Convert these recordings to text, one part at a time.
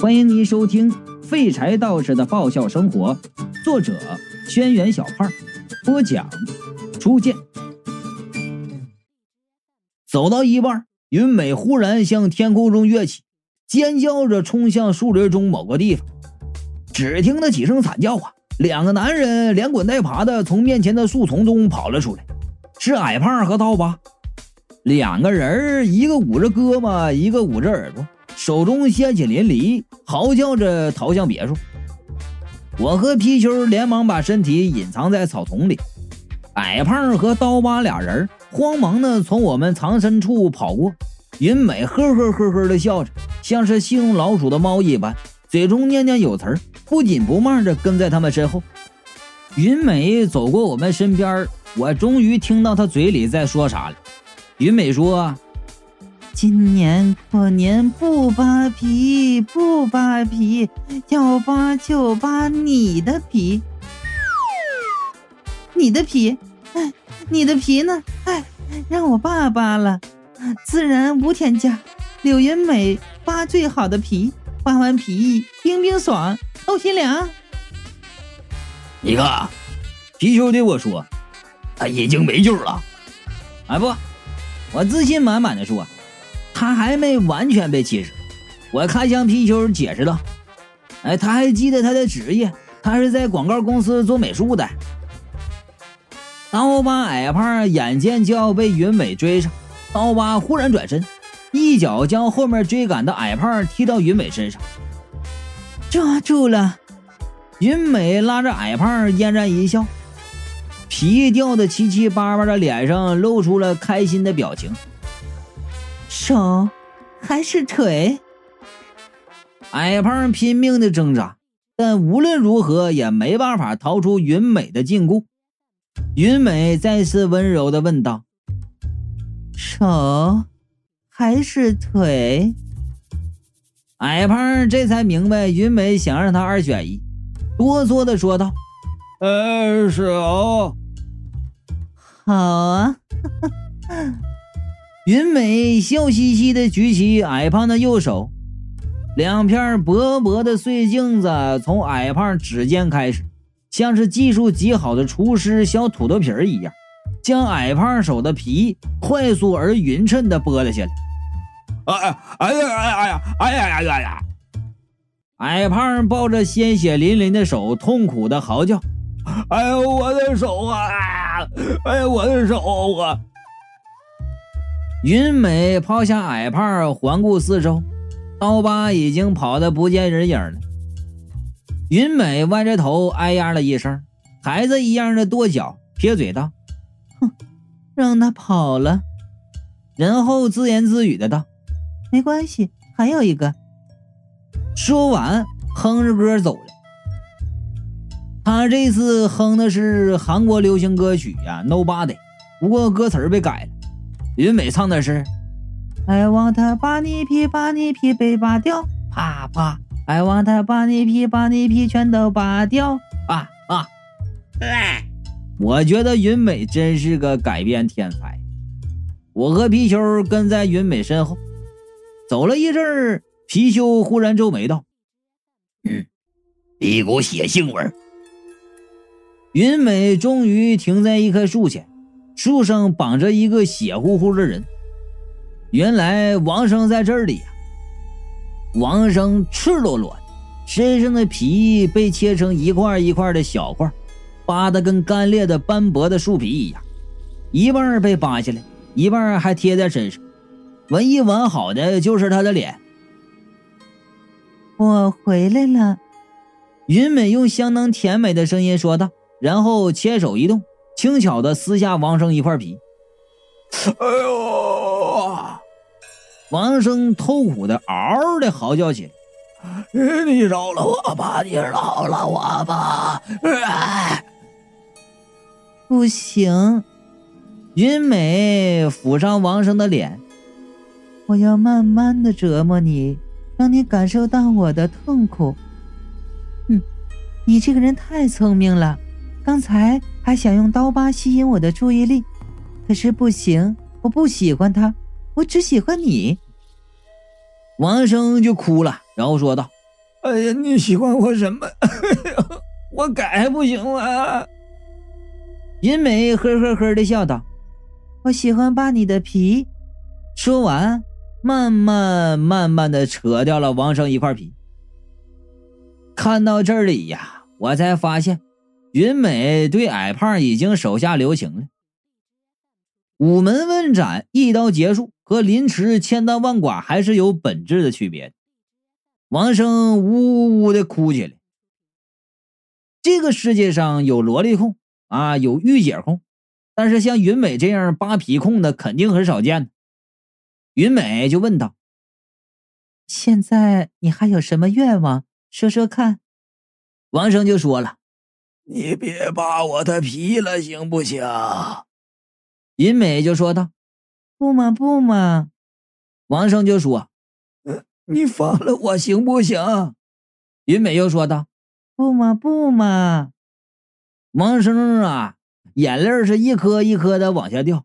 欢迎您收听《废柴道士的爆笑生活》，作者：轩辕小胖，播讲：初见。走到一半，云美忽然向天空中跃起，尖叫着冲向树林中某个地方。只听得几声惨叫啊！两个男人连滚带爬的从面前的树丛中跑了出来，是矮胖和刀疤。两个人，一个捂着胳膊，一个捂着耳朵。手中鲜血淋漓，嚎叫着逃向别墅。我和皮球连忙把身体隐藏在草丛里。矮胖和刀疤俩人慌忙的从我们藏身处跑过。云美呵呵呵呵的笑着，像是戏弄老鼠的猫一般，嘴中念念有词，不紧不慢的跟在他们身后。云美走过我们身边，我终于听到她嘴里在说啥了。云美说。今年过年不扒皮，不扒皮，要扒就扒你的皮，你的皮，哎，你的皮呢？哎，让我扒扒了，自然无添加。柳云美扒最好的皮，扒完皮冰冰爽，透心凉。你看，皮球对我说：“他已经没救了。”哎不，我自信满满的说。他还没完全被气死，我看向皮球解释道：“哎，他还记得他的职业，他是在广告公司做美术的。”刀疤矮胖眼见就要被云美追上，刀疤忽然转身，一脚将后面追赶的矮胖踢到云美身上，抓住了。云美拉着矮胖嫣然一笑，皮掉的七七八八的脸上露出了开心的表情。手还是腿？矮胖拼命的挣扎，但无论如何也没办法逃出云美的禁锢。云美再次温柔的问道：“手还是腿？”矮胖这才明白云美想让他二选一，哆嗦的说道：“呃，手。”好啊。云美笑嘻嘻地举起矮胖的右手，两片薄薄的碎镜子从矮胖指尖开始，像是技术极好的厨师削土豆皮儿一样，将矮胖手的皮快速而匀称地剥了下来。哎哎呀哎呀哎呀哎呀呀呀呀！矮胖抱着鲜血淋淋的手，痛苦地嚎叫：“哎呦，我的手啊！哎呀，我的手啊！”云美抛下矮胖，环顾四周，刀疤已经跑得不见人影了。云美歪着头，哎呀了一声，孩子一样的跺脚，撇嘴道：“哼，让他跑了。”然后自言自语的道：“没关系，还有一个。”说完，哼着歌走了。他这次哼的是韩国流行歌曲呀，Nobody，不过歌词被改了。云美唱的是：“I want 把你皮把你皮被扒掉，啪啪！I want 把你皮把你皮全都扒掉，啊啊！”我觉得云美真是个改编天才。我和皮球跟在云美身后，走了一阵儿，皮修忽然皱眉道：“嗯，一股血腥味。”云美终于停在一棵树前。树上绑着一个血乎乎的人，原来王生在这里呀。王生赤裸裸的，身上的皮被切成一块一块的小块，扒得跟干裂的斑驳的树皮一样，一半被扒下来，一半还贴在身上，唯一完好的就是他的脸。我回来了，云美用相当甜美的声音说道，然后牵手一动。轻巧的撕下王生一块皮，哎呦！王生痛苦的嗷的嚎叫起来：“你饶了我吧！你饶了我吧！”不行，云美抚上王生的脸：“我要慢慢的折磨你，让你感受到我的痛苦。”哼，你这个人太聪明了。刚才还想用刀疤吸引我的注意力，可是不行，我不喜欢他，我只喜欢你。王生就哭了，然后说道：“哎呀，你喜欢我什么？我改不行了。银美呵呵呵的笑道：“我喜欢扒你的皮。”说完，慢慢慢慢的扯掉了王生一块皮。看到这里呀，我才发现，云美对矮胖已经手下留情了。午门问斩一刀结束，和凌迟千刀万剐还是有本质的区别。王生呜呜的哭起来。这个世界上有萝莉控啊，有御姐控，但是像云美这样扒皮控的肯定很少见。云美就问道：“现在你还有什么愿望？说说看。”王生就说了：“你别扒我的皮了，行不行？”云美就说道：“不嘛不嘛。”王生就说：“嗯，你放了我行不行？”云美又说道。不嘛不嘛，王生啊，眼泪是一颗一颗的往下掉。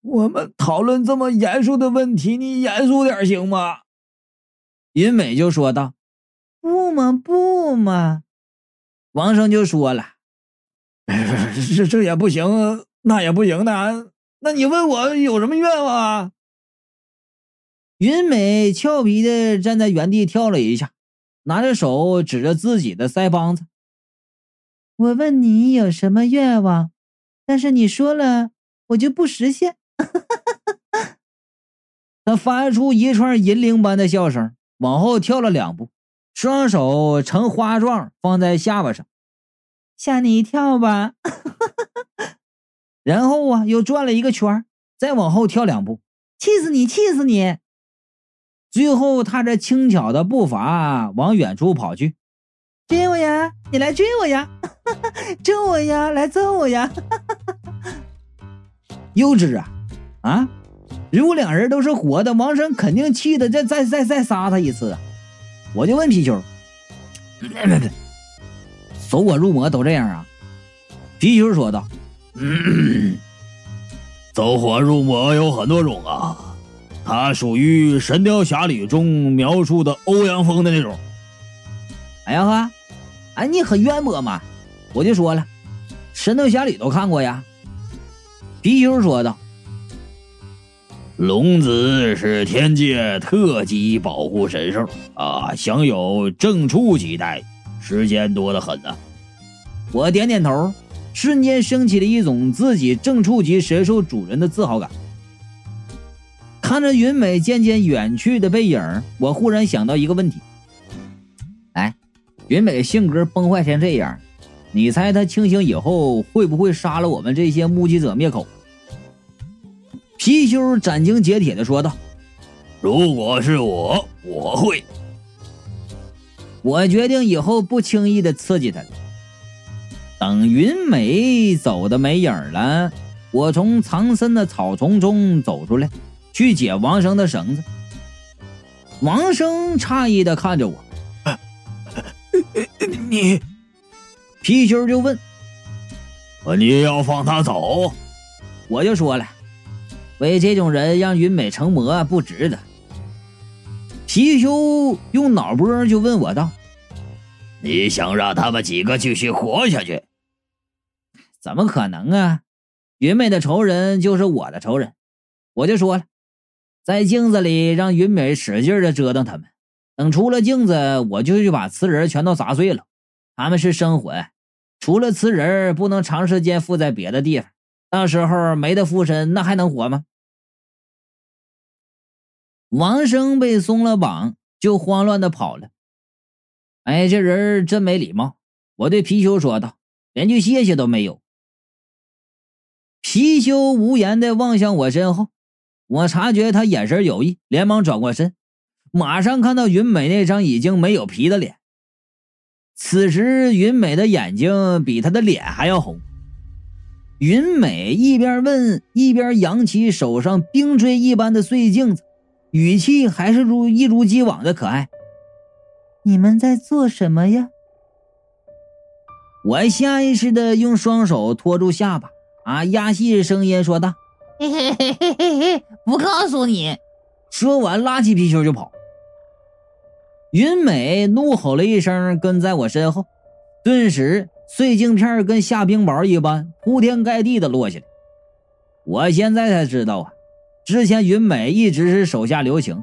我们讨论这么严肃的问题，你严肃点行吗？云美就说道：“不嘛不嘛。”王生就说了：“这这也不行，那也不行的。那你问我有什么愿望啊？”云美俏皮的站在原地跳了一下。拿着手指着自己的腮帮子，我问你有什么愿望，但是你说了我就不实现。他发出一串银铃般的笑声，往后跳了两步，双手呈花状放在下巴上，吓你一跳吧。然后啊，又转了一个圈，再往后跳两步，气死你，气死你！最后，踏着轻巧的步伐往远处跑去。追我呀！你来追我呀！救我呀！来揍我呀！幼稚啊！啊！如果两人都是活的，王生肯定气得再再再再杀他一次！我就问皮球，走火入魔都这样啊？皮球说道：“嗯走火入魔有很多种啊。”它属于《神雕侠侣》中描述的欧阳锋的那种。哎呀呵，哎，你很渊博嘛！我就说了，《神雕侠侣》都看过呀。皮球说道：“龙子是天界特级保护神兽啊，享有正处级待遇，时间多得很呢。”我点点头，瞬间升起了一种自己正处级神兽主人的自豪感。看着云美渐渐远去的背影，我忽然想到一个问题：哎，云美性格崩坏成这样，你猜她清醒以后会不会杀了我们这些目击者灭口？貔貅斩钉截铁的说道：“如果是我，我会。我决定以后不轻易的刺激他了。等云美走的没影了，我从藏身的草丛中走出来。”去解王生的绳子。王生诧异的看着我：“你？”貔貅就问：“你要放他走？”我就说了：“为这种人让云美成魔不值得。”貔貅用脑波就问我道：“你想让他们几个继续活下去？怎么可能啊？云美的仇人就是我的仇人。”我就说了。在镜子里让云美使劲的折腾他们，等出了镜子，我就去把瓷人全都砸碎了。他们是生魂，除了瓷人不能长时间附在别的地方，到时候没得附身，那还能活吗？王生被松了绑，就慌乱的跑了。哎，这人真没礼貌！我对貔貅说道，连句谢谢都没有。貔貅无言的望向我身后。我察觉他眼神有异，连忙转过身，马上看到云美那张已经没有皮的脸。此时，云美的眼睛比她的脸还要红。云美一边问，一边扬起手上冰锥一般的碎镜子，语气还是如一如既往的可爱。你们在做什么呀？我下意识的用双手托住下巴，啊，压细声音说道。嘿嘿嘿嘿嘿嘿，不告诉你！说完，拉起皮球就跑。云美怒吼了一声，跟在我身后，顿时碎镜片跟下冰雹一般铺天盖地的落下来。我现在才知道啊，之前云美一直是手下留情，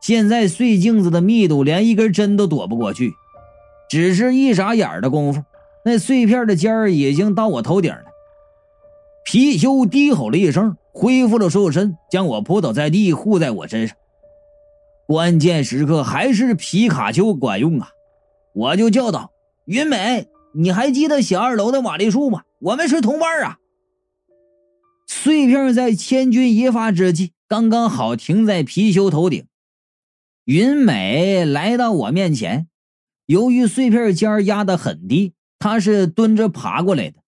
现在碎镜子的密度连一根针都躲不过去，只是一眨眼的功夫，那碎片的尖儿已经到我头顶了。貔貅低吼了一声，恢复了兽身，将我扑倒在地，护在我身上。关键时刻还是皮卡丘管用啊！我就叫道：“云美，你还记得小二楼的玛丽树吗？我们是同伴啊！”碎片在千钧一发之际，刚刚好停在貔貅头顶。云美来到我面前，由于碎片尖压得很低，她是蹲着爬过来的。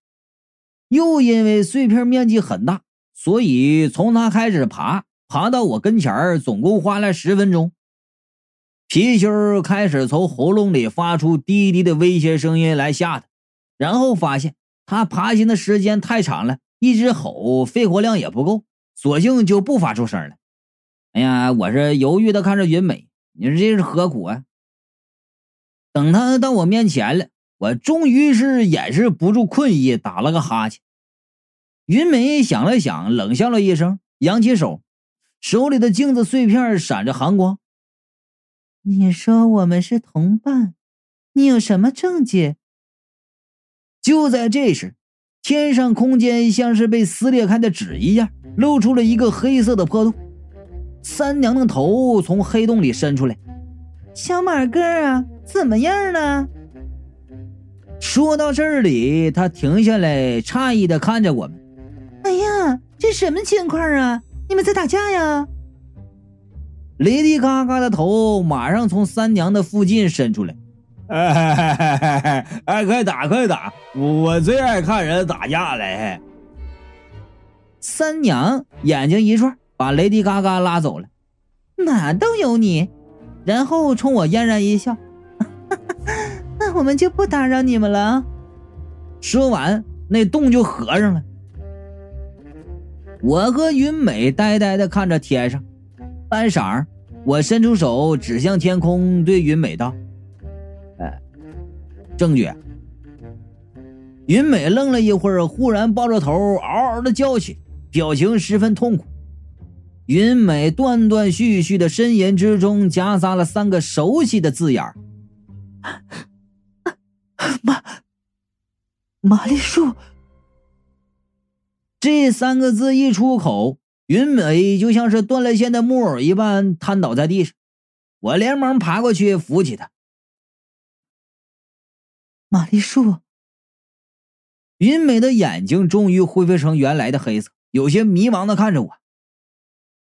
又因为碎片面积很大，所以从她开始爬，爬到我跟前儿，总共花了十分钟。貔貅开始从喉咙里发出低低的威胁声音来吓他，然后发现他爬行的时间太长了。一直吼，肺活量也不够，索性就不发出声了。哎呀，我是犹豫的看着云美，你说这是何苦啊？等他到我面前了，我终于是掩饰不住困意，打了个哈欠。云美想了想，冷笑了一声，扬起手，手里的镜子碎片闪着寒光。你说我们是同伴，你有什么证据？就在这时。天上空间像是被撕裂开的纸一样，露出了一个黑色的破洞。三娘的头从黑洞里伸出来。小马哥啊，怎么样了？说到这里，他停下来，诧异的看着我们。哎呀，这什么情况啊？你们在打架呀？雷迪嘎嘎的头马上从三娘的附近伸出来。哎哎，快打快打！我最爱看人打架了。三娘眼睛一转，把雷迪嘎嘎拉走了。哪都有你，然后冲我嫣然一笑。那我们就不打扰你们了。说完，那洞就合上了。我和云美呆呆的看着天上，半晌，我伸出手指向天空，对云美道。证据。云美愣了一会儿，忽然抱着头嗷嗷的叫起，表情十分痛苦。云美断断续续的呻吟之中，夹杂了三个熟悉的字眼儿玛玛丽树。这三个字一出口，云美就像是断了线的木偶一般瘫倒在地上。我连忙爬过去扶起她。玛丽树，云美的眼睛终于恢复成原来的黑色，有些迷茫的看着我。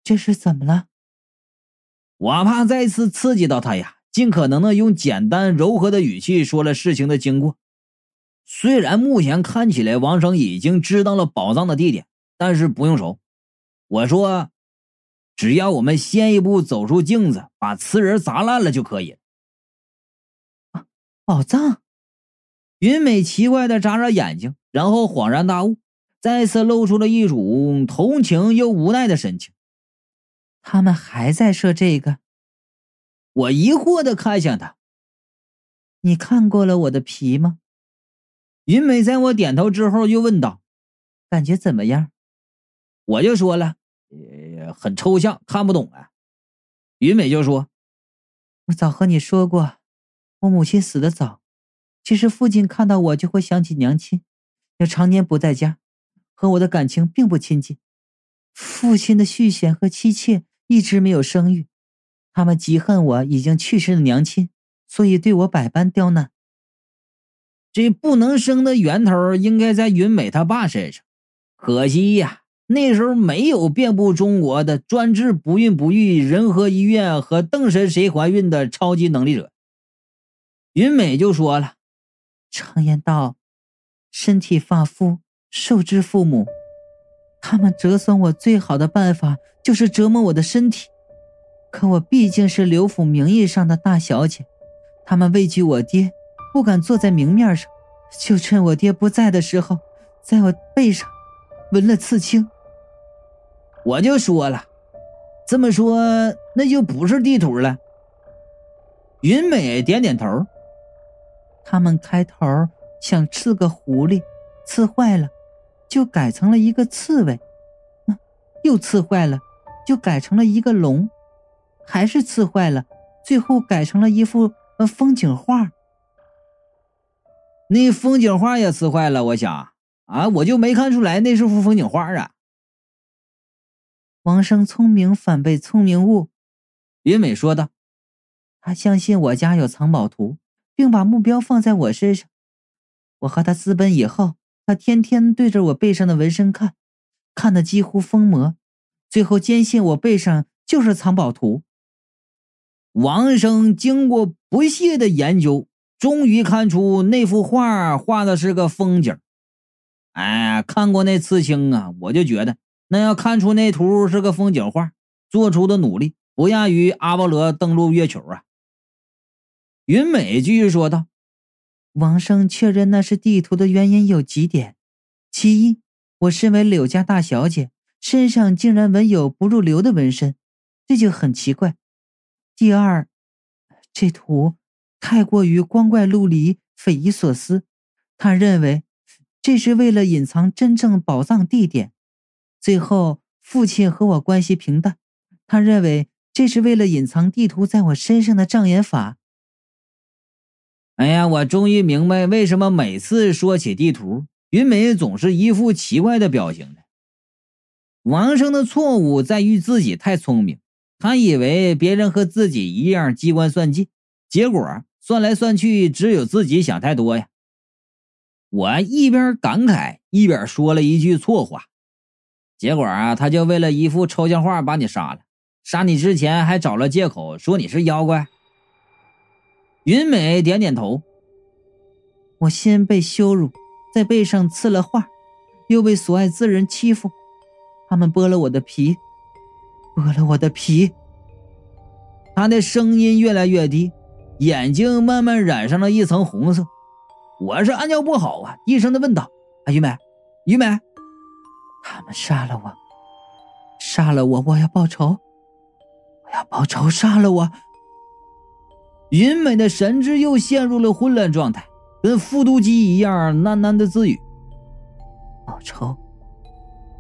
这是怎么了？我怕再次刺激到他呀，尽可能的用简单柔和的语气说了事情的经过。虽然目前看起来王生已经知道了宝藏的地点，但是不用愁。我说，只要我们先一步走出镜子，把瓷人砸烂了就可以了。宝藏。云美奇怪的眨眨眼睛，然后恍然大悟，再次露出了一种同情又无奈的神情。他们还在说这个，我疑惑的看向他：“你看过了我的皮吗？”云美在我点头之后又问道：“感觉怎么样？”我就说了：“呃，很抽象，看不懂啊。”云美就说：“我早和你说过，我母亲死的早。”其实父亲看到我就会想起娘亲，又常年不在家，和我的感情并不亲近。父亲的续弦和妻妾一直没有生育，他们极恨我已经去世的娘亲，所以对我百般刁难。这不能生的源头应该在云美他爸身上，可惜呀，那时候没有遍布中国的专治不孕不育仁和医院和邓神谁怀孕的超级能力者。云美就说了。常言道：“身体发肤，受之父母。”他们折损我最好的办法就是折磨我的身体。可我毕竟是刘府名义上的大小姐，他们畏惧我爹，不敢坐在明面上，就趁我爹不在的时候，在我背上纹了刺青。我就说了，这么说那就不是地图了。云美点点头。他们开头想刺个狐狸，刺坏了，就改成了一个刺猬。嗯，又刺坏了，就改成了一个龙，还是刺坏了，最后改成了一幅呃风景画。那风景画也刺坏了，我想啊，我就没看出来那是幅风景画啊。王生聪明反被聪明误，云美说道：“他相信我家有藏宝图，并把目标放在我身上。我和他私奔以后，他天天对着我背上的纹身看，看得几乎疯魔，最后坚信我背上就是藏宝图。”王生经过不懈的研究。终于看出那幅画画的是个风景。哎，看过那刺青啊，我就觉得那要看出那图是个风景画，做出的努力不亚于阿波罗登陆月球啊。云美继续说道：“王生确认那是地图的原因有几点：其一，我身为柳家大小姐，身上竟然纹有不入流的纹身，这就很奇怪；第二，这图。”太过于光怪陆离、匪夷所思，他认为这是为了隐藏真正宝藏地点。最后，父亲和我关系平淡，他认为这是为了隐藏地图在我身上的障眼法。哎呀，我终于明白为什么每次说起地图，云梅总是一副奇怪的表情了。王生的错误在于自己太聪明，他以为别人和自己一样机关算尽，结果。算来算去，只有自己想太多呀！我一边感慨，一边说了一句错话，结果啊，他就为了一幅抽象画把你杀了。杀你之前还找了借口说你是妖怪。云美点点头。我先被羞辱，在背上刺了画，又被所爱之人欺负，他们剥了我的皮，剥了我的皮。他的声音越来越低。眼睛慢慢染上了一层红色，我是暗叫不好啊，低声的问道：“啊，云美，云美，他们杀了我，杀了我，我要报仇，我要报仇，杀了我。”云美的神智又陷入了混乱状态，跟复读机一样喃喃的自语：“报仇，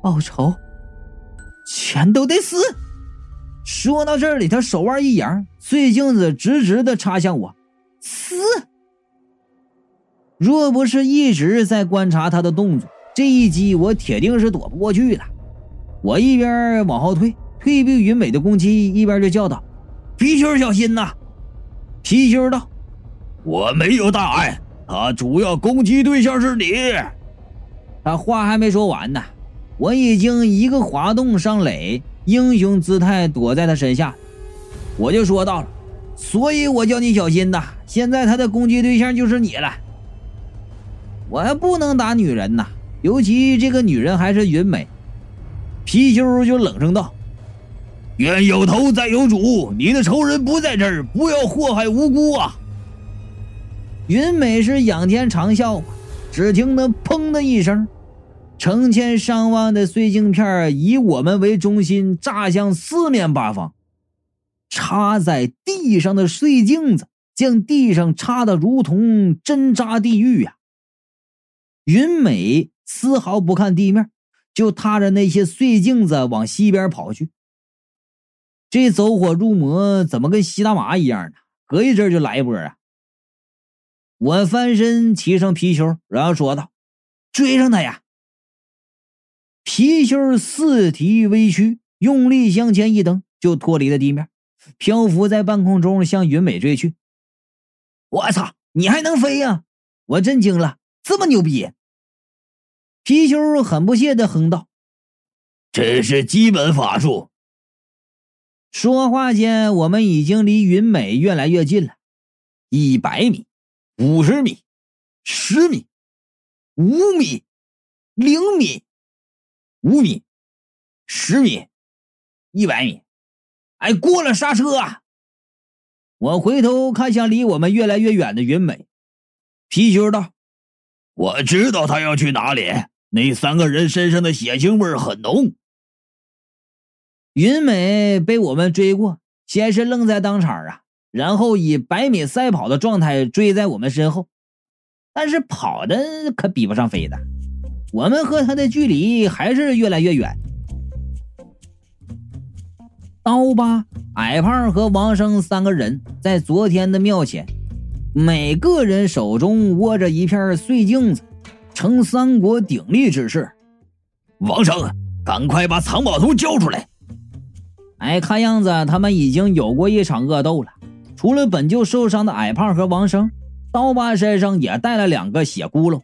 报仇，全都得死。”说到这里，他手腕一扬，碎镜子直直的插向我。死！若不是一直在观察他的动作，这一击我铁定是躲不过去了。我一边往后退，退避云美的攻击，一边就叫道：“皮球，小心呐！”皮丘道：“我没有大碍，他主要攻击对象是你。”他话还没说完呢，我已经一个滑动上垒。英雄姿态躲在他身下，我就说到了，所以我叫你小心呐。现在他的攻击对象就是你了，我还不能打女人呐，尤其这个女人还是云美。皮丘就冷声道：“冤有头债有主，你的仇人不在这儿，不要祸害无辜啊！”云美是仰天长啸，只听得砰的一声。成千上万的碎镜片以我们为中心炸向四面八方，插在地上的碎镜子将地上插得如同针扎地狱呀！云美丝毫不看地面，就踏着那些碎镜子往西边跑去。这走火入魔怎么跟吸大麻一样呢？隔一阵就来一波啊！我翻身骑上皮球，然后说道：“追上他呀！”皮修四蹄微屈，用力向前一蹬，就脱离了地面，漂浮在半空中，向云美追去。我操，你还能飞呀！我震惊了，这么牛逼！皮修很不屑的哼道：“这是基本法术。”说话间，我们已经离云美越来越近了，一百米，五十米，十米，五米，零米。五米，十米，一百米，哎，过了刹车！啊！我回头看向离我们越来越远的云美，皮球道：“我知道他要去哪里。那三个人身上的血腥味很浓。”云美被我们追过，先是愣在当场啊，然后以百米赛跑的状态追在我们身后。但是跑的可比不上飞的，我们和他的距离还是越来越远。刀疤、矮胖和王生三个人在昨天的庙前，每个人手中握着一片碎镜子，呈三国鼎立之势。王生，赶快把藏宝图交出来！哎，看样子他们已经有过一场恶斗了。除了本就受伤的矮胖和王生。刀疤身上也带了两个血窟窿，